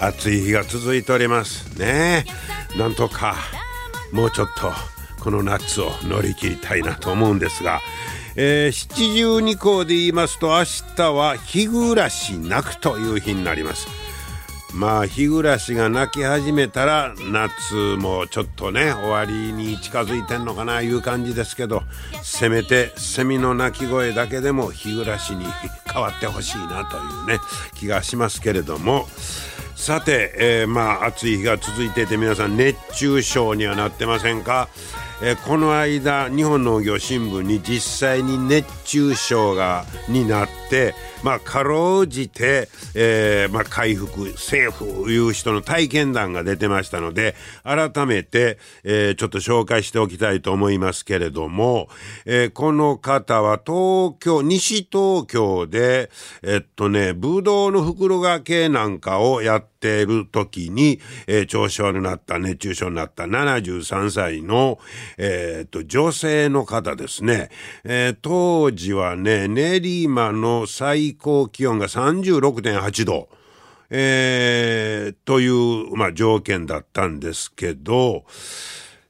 暑い日が続いております。ねなんとかもうちょっとこの夏を乗り切りたいなと思うんですが、えー、七十二校で言いますと明日は日暮らし泣くという日になります。まあ日暮らしが泣き始めたら夏もちょっとね終わりに近づいてんのかないう感じですけどせめてセミの鳴き声だけでも日暮らしに変わってほしいなというね気がしますけれども。さて、えー、まあ暑い日が続いていて皆さん熱中症にはなってませんか？えー、この間日本農業新聞に実際に熱中症がになってまあかろうじて、えーまあ、回復セーフいう人の体験談が出てましたので改めて、えー、ちょっと紹介しておきたいと思いますけれども、えー、この方は東京西東京でえっとねブドウの袋掛けなんかをやっている時に、えー、調子悪くなった熱中症になった73歳の、えー、と、女性の方ですね。えー、当時はね、練馬の最高気温が36.8度。えー、という、まあ、条件だったんですけど、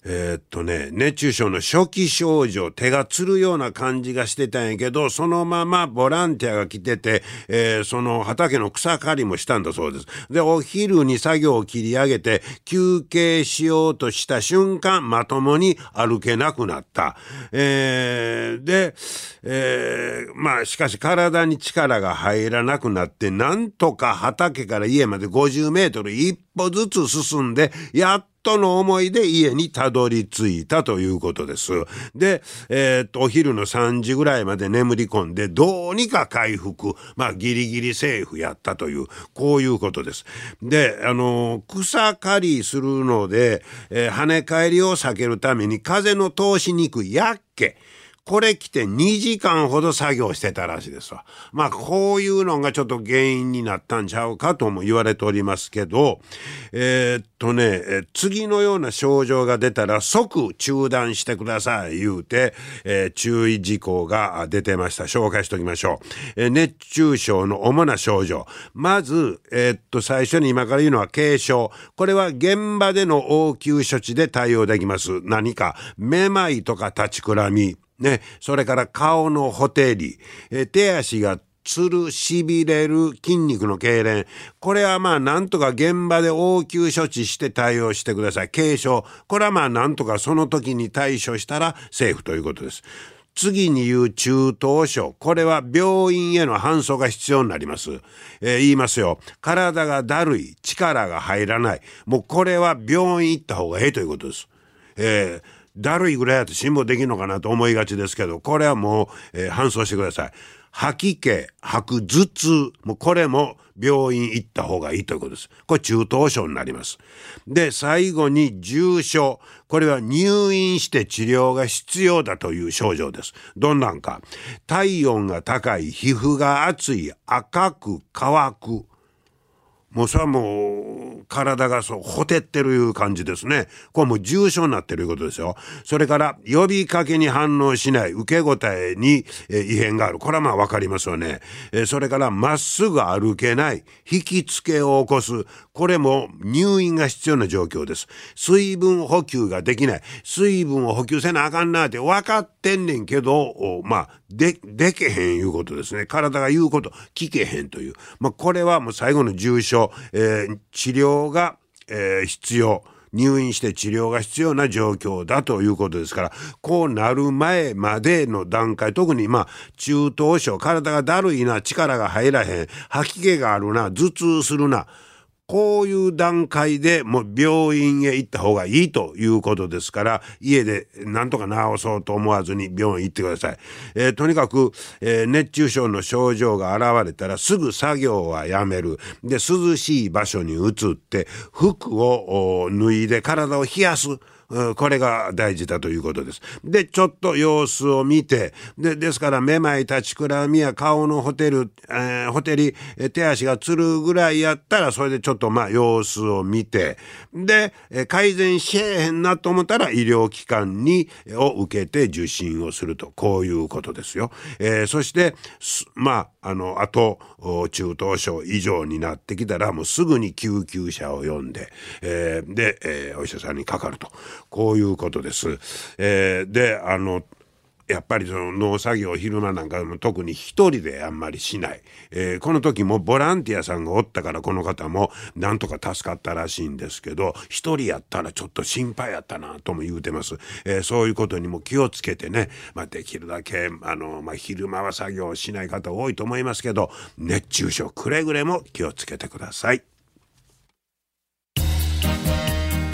えー、っとね、熱中症の初期症状、手がつるような感じがしてたんやけど、そのままボランティアが来てて、えー、その畑の草刈りもしたんだそうです。で、お昼に作業を切り上げて、休憩しようとした瞬間、まともに歩けなくなった。えー、で、えー、まあ、しかし体に力が入らなくなって、なんとか畑から家まで50メートル一歩ずつ進んで、やっとの思いで家にたどり着いたということです。で、えー、っと、お昼の3時ぐらいまで眠り込んで、どうにか回復、まあ、ギリギリセーフやったという、こういうことです。で、あの、草刈りするので、えー、跳ね返りを避けるために風の通しにくいやっけ。これ来て2時間ほど作業してたらしいですわ。まあこういうのがちょっと原因になったんちゃうかとも言われておりますけど、えー、っとね、次のような症状が出たら即中断してください言うて、えー、注意事項が出てました。紹介しておきましょう。えー、熱中症の主な症状。まず、えっと最初に今から言うのは軽症。これは現場での応急処置で対応できます。何か、めまいとか立ちくらみ。ね、それから顔のほてり、え手足がつる、痺れる筋肉の痙攣。これはまあなんとか現場で応急処置して対応してください。軽症。これはまあなんとかその時に対処したらセーフということです。次に言う中等症。これは病院への搬送が必要になります。えー、言いますよ。体がだるい。力が入らない。もうこれは病院行った方がええということです。えーだるいぐらいやと辛抱できんのかなと思いがちですけど、これはもう、えー、搬送してください。吐き気、吐く頭痛、もうこれも病院行った方がいいということです。これ中等症になります。で、最後に重症。これは入院して治療が必要だという症状です。どんなんか。体温が高い、皮膚が熱い、赤く乾く。もうそれはもう体がそうほてってるいう感じですね。これも重症になってるいうことですよ。それから呼びかけに反応しない受け答えに、え異変がある。これはまあわかりますよね。えそれからまっすぐ歩けない。引きつけを起こす。これも入院が必要な状況です。水分補給ができない。水分を補給せなあかんなって分かってんねんけど、まあ、で、でけへんいうことですね。体が言うこと聞けへんという。まあ、これはもう最後の重症。えー、治療が、えー、必要。入院して治療が必要な状況だということですから、こうなる前までの段階、特にまあ、中等症、体がだるいな、力が入らへん、吐き気があるな、頭痛するな、こういう段階でもう病院へ行った方がいいということですから家でなんとか治そうと思わずに病院行ってください。えー、とにかく、えー、熱中症の症状が現れたらすぐ作業はやめるで涼しい場所に移って服を脱いで体を冷やす。これが大事だということです。で、ちょっと様子を見て、で、ですから、めまい、立ちくらみや顔のホテル、えー、ホテリ、手足がつるぐらいやったら、それでちょっとまあ様子を見て、で、改善しえへんなと思ったら、医療機関に、を受けて受診をすると、こういうことですよ。えー、そして、まあ、あの、あと、中等症以上になってきたら、もうすぐに救急車を呼んで、えー、で、えー、お医者さんにかかると。こういうことです。えー、で、あの、やっぱりその農作業昼間なんかでも特に一人であんまりしない、えー、この時もボランティアさんがおったからこの方もなんとか助かったらしいんですけど一人やったらちょっと心配やったなとも言うてます、えー、そういうことにも気をつけてね、まあ、できるだけあの、まあ、昼間は作業しない方多いと思いますけど熱中症くれぐれも気をつけてください。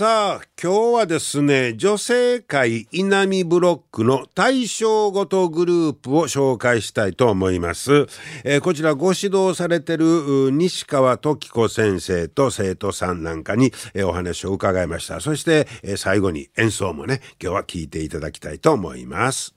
さあ今日はですね女性会稲見ブロックの対象ごとグループを紹介したいと思います、えー、こちらご指導されてる西川時子先生と生徒さんなんかに、えー、お話を伺いました。そして、えー、最後に演奏もね今日は聞いていただきたいと思います。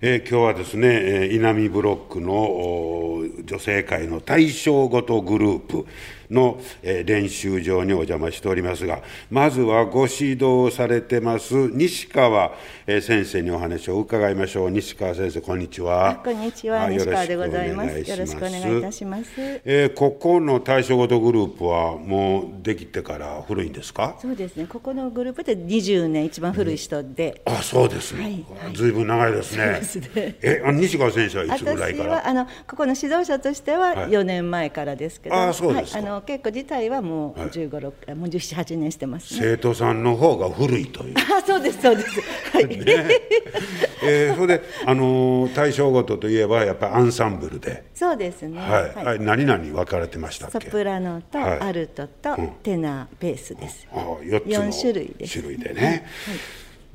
えー、今日はですね、えー、稲見ブロックの女性会の対象ごとグループ。の、えー、練習場にお邪魔しておりますがまずはご指導されてます西川、えー、先生にお話を伺いましょう。西川先生こんにちは。こんにちは。西川でございます。よろしくお願いいたします、えー、ここの対象ごとグループはもうできてから古いんですか？そうですね。ここのグループで20年一番古い人で、うん、あそうですね、ずいぶん長いですね。ですね。え西川先生はいつぐらいから？あのここの指導者としては4年前からですけど、はい、あそうですはい、あの稽古自体はもう15、はい、もう17、8年してます、ね、生徒さんの方が古いという。あそうですそうです。はい。ね、えー、それであの対象ごとといえばやっぱりアンサンブルで。そうですね。はい。はい、何々分かれてましたソプラノとアルトとテナーベースです。うん、あ4つ種類です。種類でね。はい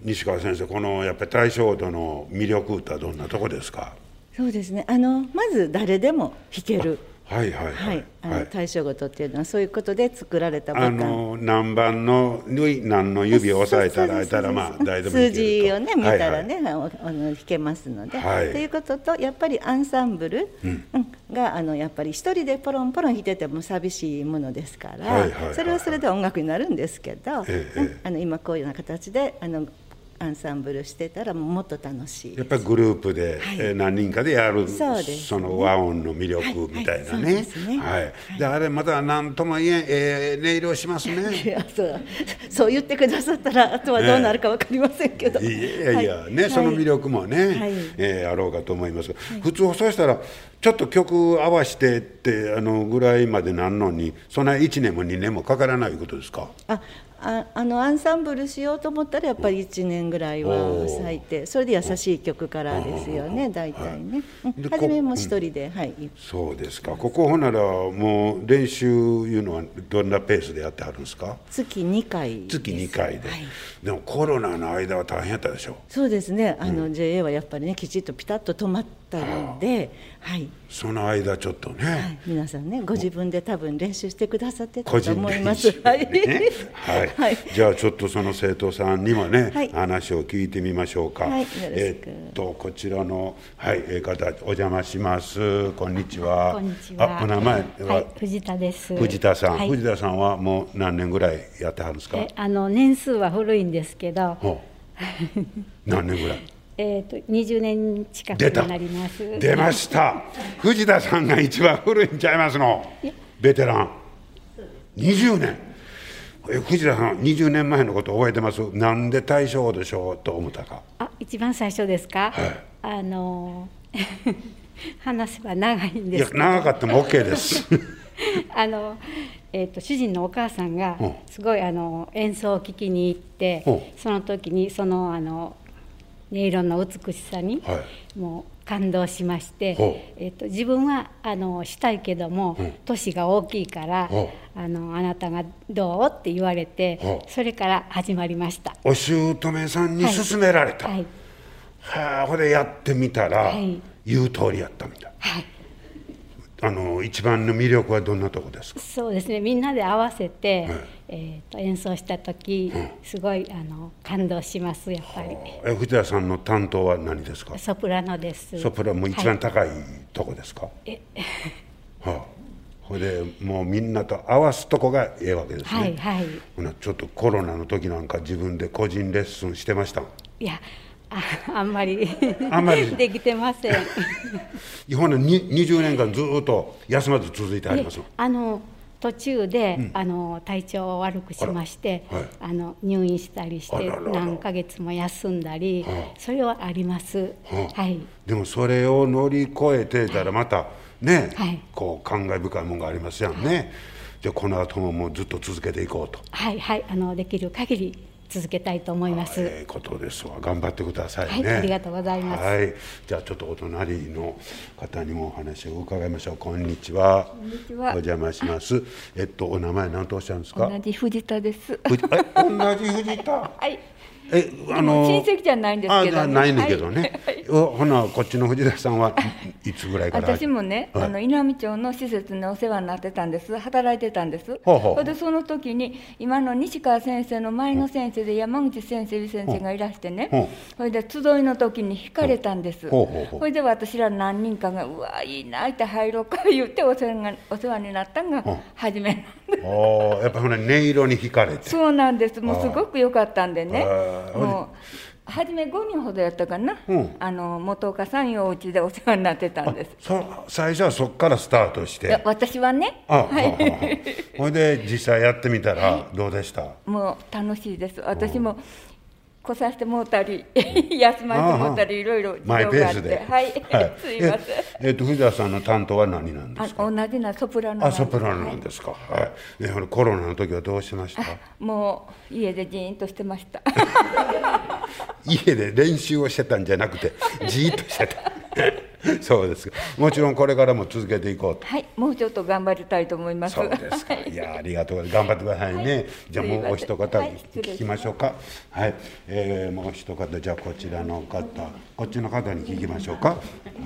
西川先生このやっぱり対象ごとの魅力ってどんなとこですか？そうですねあのまず誰でも弾けるはいはいはい、あの対象ごとっていうのはそういうことで作られたあの何番の何の指を押さえたらたらまあ大丈夫数字をね見たらね、はいはい、あの弾けますので、はい、ということとやっぱりアンサンブル、うん。があのやっぱり一人でポロンポロン弾いてても寂しいものですから、それはそれで音楽になるんですけど、ええ、あの今こういうような形であのアンサンブルしてたらもっと楽しい。やっぱりグループで、はい、え何人かでやるそね、その和音の魅力みたいなね。はい。であれまた何とも言ええー、音色しますね。いやそう。そう言ってくださったらあとはどうなるか分かりませんけど、ね、いやいや、ね、その魅力もね、はい、えー、あろうかと思います、普通そうしたらちょっと曲合わせてってあのぐらいまでなんのにそんな1年も2年もかからないことですか？あああのアンサンブルしようと思ったらやっぱり1年ぐらいは最低それで優しい曲からですよね大体ね、初めも一人で、はいそうですか。ここほならもう練習いうのはどんなペースでやってはるんですか？月2回月2回で、はい、でもコロナの間は大変やったでしょ？そうですね。あの、JA はやっぱりねきちっとピタッと止まってってるんで、はい、その間ちょっとね、はい、皆さんねご自分で多分練習してくださってたと思います。ね、はい、はい、じゃあちょっとその生徒さんにもね、はい、話を聞いてみましょうか。はい、えっとこちらのはいえ方お邪魔します。こんにちは。こんにちは。あお名前は、藤田です。藤田さん、藤田さんはもう何年ぐらいやってはるんですか？あの年数は古いんですけど。何年ぐらい？えーと、と20年近くになります。出ました。藤田さんが一番古いんちゃいますの。ベテラン。20年。え藤田さん20年前のこと覚えてます？なんで大賞でしょうと思ったか。あ一番最初ですか、はい、あの 話せば長いんですいや長かったも OK です。あのえーと、主人のお母さんがすごいあの演奏を聴きに行ってその時にそのあの音色の美しさにもう感動しまして、はい、えーと、自分はあのしたいけども年が大きいからあのあなたがどうって言われてそれから始まりました。お姑さんに勧められた、はい、はあ、これやってみたら、言う通りやったみたい、はいあの一番の魅力はどんなとこですか？そうですね。みんなで合わせて、はい、えーと、演奏した時、うん、すごいあの感動しますやっぱり。え藤田さんの担当は何ですか？ソプラノです。ソプラノ一番高いとこですか、はい、え。はあ。これでもうみんなと合わすとこがええわけですね、はいはい、ちょっとコロナの時なんか自分で個人レッスンしてましたいやあ あんまりあんまり。できてません。ほな20年間ずっと休まず続いてありますあの途中で、うん、あの体調を悪くしまして、はい、あの入院したりして何ヶ月も休んだり、それはあります、はい、でもそれを乗り越えてたらまたね、はい、こう感慨深いものがありますやんね、じゃあこの後ももうずっと続けていこうと。はいはい。あのできる限り続けたいと思います。ええことですわ。頑張ってくださいね、はい。ありがとうございます。はい。じゃあちょっとお隣の方にもお話を伺いましょう。こんにちは。こんにちは。お邪魔します。えっとお名前何とおっしゃるんですか？同じ藤田です。え同じ藤田？はい。えあの親戚じゃないんですけど、ね、ないんだけどね、はい、ほなこっちの藤田さんはいつぐらいから？私もね、はい、あの稲美町の施設にお世話になってたんです。働いてたんです。ほうでその時に今の西川先生の前の先生で山口先生先生がいらしてね。それで集いの時に惹かれたんです。それで私ら何人かが「うわいいな」って入ろうか言ってお世話がお世話になったのが初めなんですやっぱほら音色に惹かれて。そうなんです。もうすごく良かったんでねもう初め5人ほどやったかな、うん、あの元岡さんよお家でお世話になってたんです。最初はそこからスタートして。私はね。あ、はい、ほいで実際やってみたらどうでした、はい、もう楽しいです。私も来させてもうたり 休ませてもうたりいろいろ事情があって。はい、はい、すいません。えっと藤田さんの担当は何なんですか？同じなソプラノあソプラノなんですか。はい、ね、コロナの時はどうしました？もう家でじーんとしてました。家で練習をしてたんじゃなくてじーっとしてた そうですもちろんこれからも続けていこうと。はいもうちょっと頑張りたいと思います。そうですか。い。やありがとう頑張ってくださいね、はい、じゃあもうお一方聞きましょうか。はい、えー、もう一方じゃあこちらの方こっちの方に聞きましょうか。は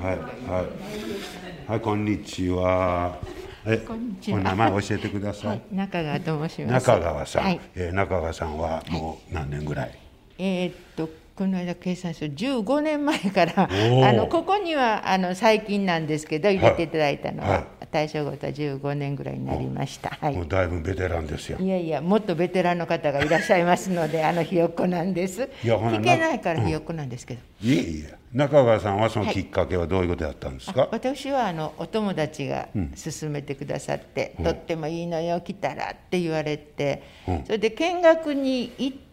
いはい。はいこんにちは。えお名前教えてください、はい、中川と申します。中川さん、はい、えー、中川さんはもう何年ぐらい、えー、っとこの間計算する15年前からあのここにはあの最近なんですけど入れていただいたのは、はい、大正ごとは15年ぐらいになりました、はい、もうだいぶベテランですよ。いやいやもっとベテランの方がいらっしゃいますのであのひよっこなんです。いや弾けないからひよっこなんですけど、うん、いえいえ。中川さんはそのきっかけはどういうことだったんですか、はい、私はあのお友達が勧めてくださって、うん、とってもいいのよ来たらって言われて、うん、それで見学に行って、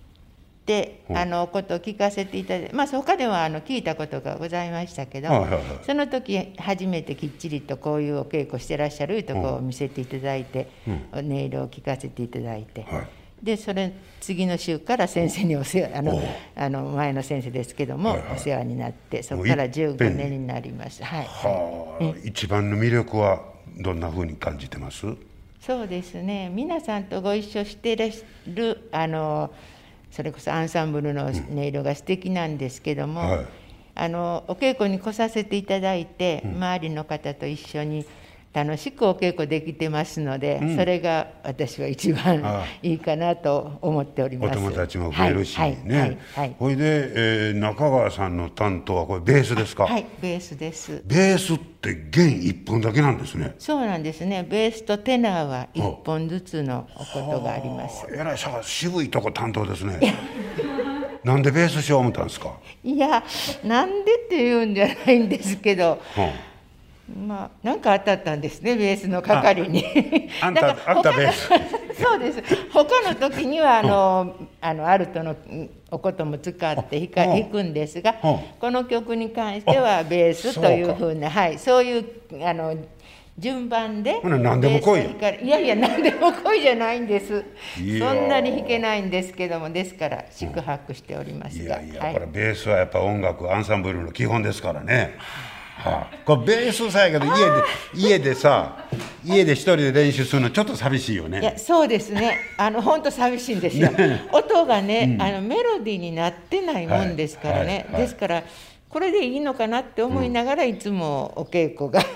あのことを聞かせていただいて、まあ、他ではあの聞いたことがございましたけど、はいはいはい、その時初めてきっちりとこういうお稽古してらっしゃるとこを見せていただいて、うん、音色を聞かせていただいて。はい。でそれ次の週から先生にお世話あのあの前の先生ですけども、はいはい、お世話になってそこから15年になりましたはい、はあ、一番の魅力はどんなふうに感じてます？そうですね。皆さんとご一緒してるあのそれこそアンサンブルの音色が素敵なんですけども、はい、あのお稽古に来させていただいて、周りの方と一緒に楽しくお稽古できてますので、うん、それが私は一番いいかなと思っております。お友達も増えるしね、はい、ほいで、えー、中川さんの担当はこれベースですか？はいベースです。ベースって弦一本だけなんですね。そうなんですね。ベースとテナーは一本ずつのことがあります。えらいさ渋いとこ担当ですね。なんでベースしよう思ったんですか？いやなんでっていうんじゃないんですけど、うんまあ、なんか当たったんですね、ベースの係に。あんた、あんた ベース。そうです。他の時には、あの、うん、あの、アルトの。おことも使って弾か、弾くんですが、この曲に関してはベースというふうな、はい、そういう、あの。順番で。何でも来い。いやいや、何でも来いじゃないんです。そんなに弾けないんですけども、ですから、宿泊しておりますが。いやいや、これベースはやっぱ音楽、アンサンブルの基本ですからね。はあ、これベースさやけど家で家でさ家で一人で練習するのちょっと寂しいよね。いやそうですね。あの本当寂しいんですよ、ね、音がね、うん、あのメロディーになってないもんですからね、はい。はい。はい、ですからこれでいいのかなって思いながらいつもお稽古が、ね、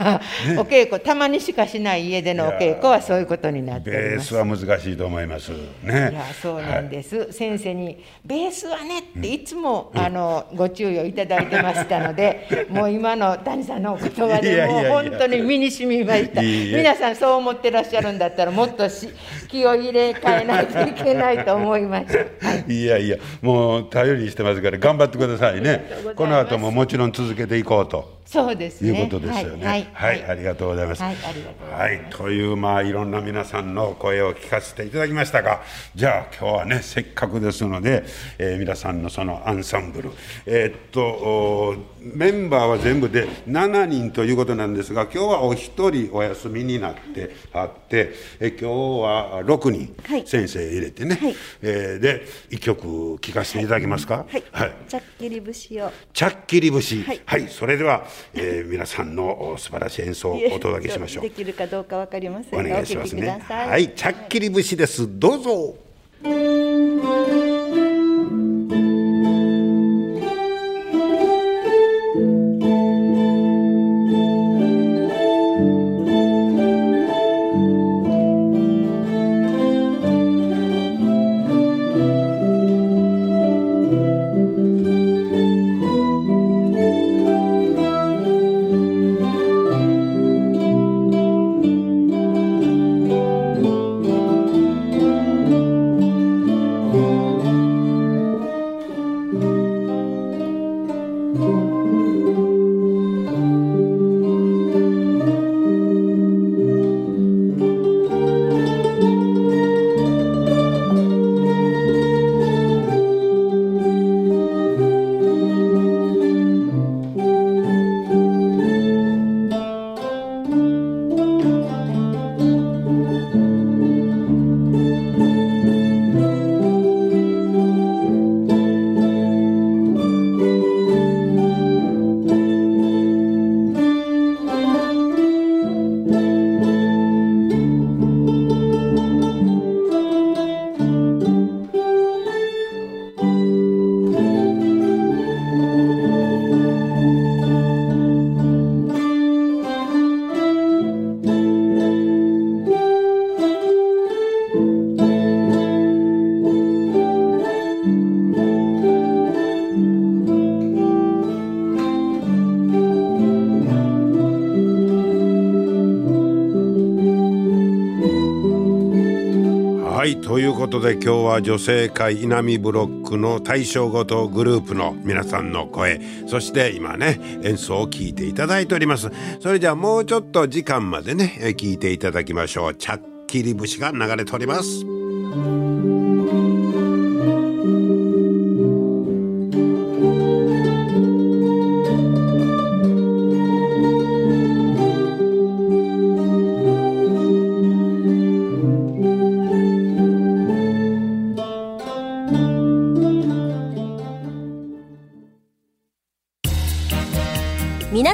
お稽古たまにしかしない家でのお稽古はそういうことになってベースは難しいと思います。ね。いやそうなんです、はい、先生にベースはねっていつも、うん、あのご注意をいただいてましたので、もう今の谷さんのお言葉でもう本当に身に染みました。皆さんそう思ってらっしゃるんだったらもっとし 気を入れ替えないといけないと思いました、はい、いやいやもう頼りにしてますから頑張ってくださいね。この後もももちろん続けていこうと。そうです、ね、いうことですよね。はい、ありがとうございます。はい、とい、うまあいろんな皆さんの声を聞かせていただきましたが、じゃあ今日はねせっかくですので、えー、皆さんのそのアンサンブル、えー、っとメンバーは全部で7人ということなんですが、今日はお一人お休みになってあって、え今日は6人先生入れてね、はい、えー、で一曲聴かせていただけますか？はい。はい、チャッキリ節を。チャッキリ節。はい、はい、それでは。えー、皆さんの素晴らしい演奏をお届けしましょう。できるかどうかわかりませんお願いしますね。はい、チャッキリ節です。どうぞ。こと今日は女性会稲見ブロックの大正ごとグループの皆さんの声そして今ね演奏を聴いていただいております。それじゃあもうちょっと時間までね聞いていただきましょう。チャッキリ節が流れております。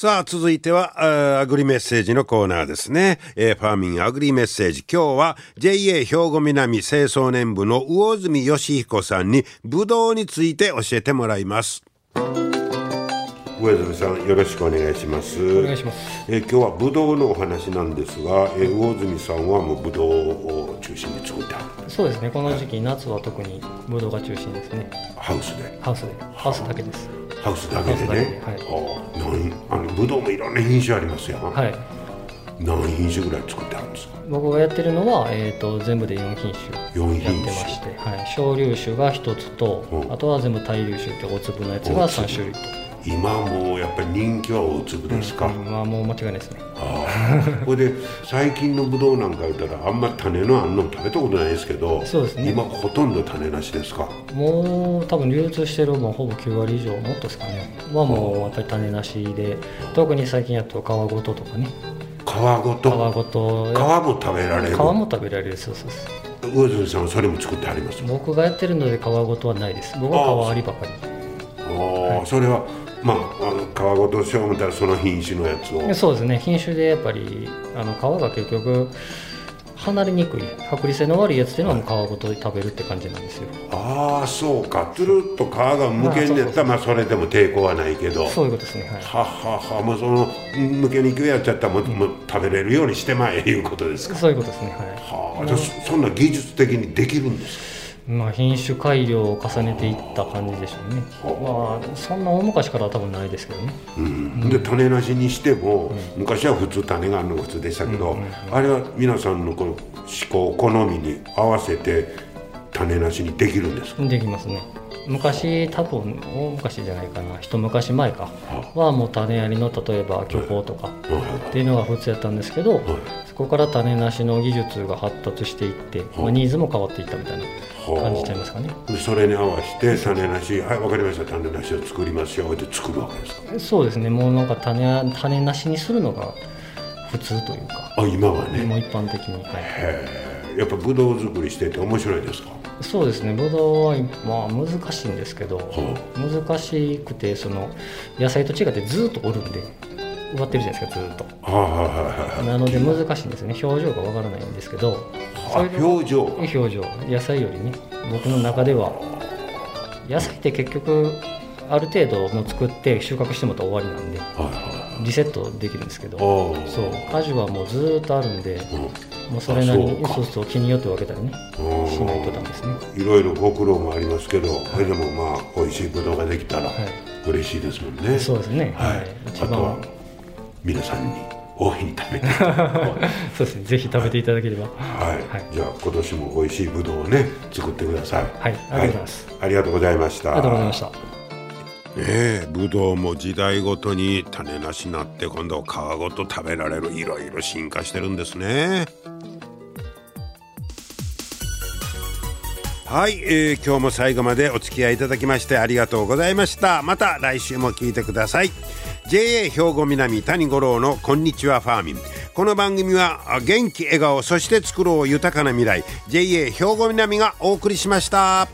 さあ、続いては、アグリメッセージのコーナーですね。えー、ファーミンアグリメッセージ。今日は JA 兵庫南清掃年部の魚住義彦さんに、ブドウについて教えてもらいます。上住さんよろしくお願いします。お願いします。え今日はブドウのお話なんですが、え魚住さんはもうブドウを中心に作ってそうですね。この時期、はい、夏は特にブドウが中心ですね。ハウスで。ハウスで。ハウスだけですハウスだけでね。はい。あのブドウもいろんな品種ありますよ。はい。何品種ぐらい作ってあるんですか？僕がやってるのは、えーと、全部で4品種やってまして、はい、小粒種が1つと、うん、あとは全部大粒種って大粒のやつが3種類と。今もやっぱり人気は大粒ですか、うん、今もう間違いないですね。これ で最近のぶどうなんか言ったらあんま種のあんの食べたことないですけどそうですね。今ほとんど種なしですか？もう多分流通してるもうほぼ9割以上もっとですかね。はもうやっぱり種なしで特に最近やと皮ごととかね。皮ごと？皮ごと。皮も食べられる？皮も食べられる。そうそうそう。魚住さんはそれも作ってあります？僕がやってるので皮ごとはないです。僕は皮ありばかり。ああ、はい、それはまあ、あの皮ごとしよう思ったらその品種のやつを。そうですね。品種でやっぱりあの皮が結局離れにくい剥離性の悪いやつっていうのはもう皮ごと食べるって感じなんですよ。ああそうか。つるっと皮がむけんでったらまあそれでも抵抗はないけど。そういうことですね、はい、ははは。もうそのむけにくいやつやったらもう,、もう食べれるようにしてまえいうことですか。そういうことですね。はい。はあそんな技術的にできるんですか？まあ、品種改良を重ねていった感じでしょうね、まあ、そんな大昔からは多分ないですけどね、うん、で種なしにしても、うん、昔は普通種があるのが普通でしたけど、あれは皆さんのこの思考好みに合わせて種なしにできるんですか？できますね昔多分大昔じゃないかな。一昔前か。はもう種ありの例えば巨峰とかっていうのが普通やったんですけど、そこから種なしの技術が発達していって、まあ、ニーズも変わっていったみたいな感じちゃいますかね。それに合わせて種なしはい分かりました。種なしを作りますよって作るわけですか？そうですね。もうなんか種種なしにするのが普通というか。あ今はね。もう一般的に、はい、やっぱブドウ作りしてて面白いですか？そうですねブドウは、まあ、難しいんですけど、難しくてその野菜と違ってずっとおるんで植わってるじゃないですかずっと、なので難しいんですね。表情がわからないんですけど表情表情。野菜よりね僕の中では。野菜って結局ある程度も作って収穫してもら終わりなんで、はいはい、リセットできるんですけどそう。果樹はもうずっとあるんで、うん、もうそれなりにそう。そう日によって分けたりねしないとダメですね。いろいろご苦労もありますけど、はい、それでもまあ美味しいぶどうができたら嬉しいですもんね、そうですね、はい、あとは皆さんに大いに食べて。そうですね。ぜひ食べていただければ。はい、はい、じゃあ今年も美味しいぶどうをね作ってください。はい。ありがとうございます、ありがとうございました。ありがとうございましたねえぶどうも時代ごとに種なしになって今度は皮ごと食べられるいろいろ進化してるんですね。はい、えー、今日も最後までお付き合いいただきましてありがとうございました。また来週も聞いてください。JA 兵庫南谷五郎のこんにちはファーミン。この番組は元気笑顔そして作ろう豊かな未来。JA 兵庫南がお送りしました。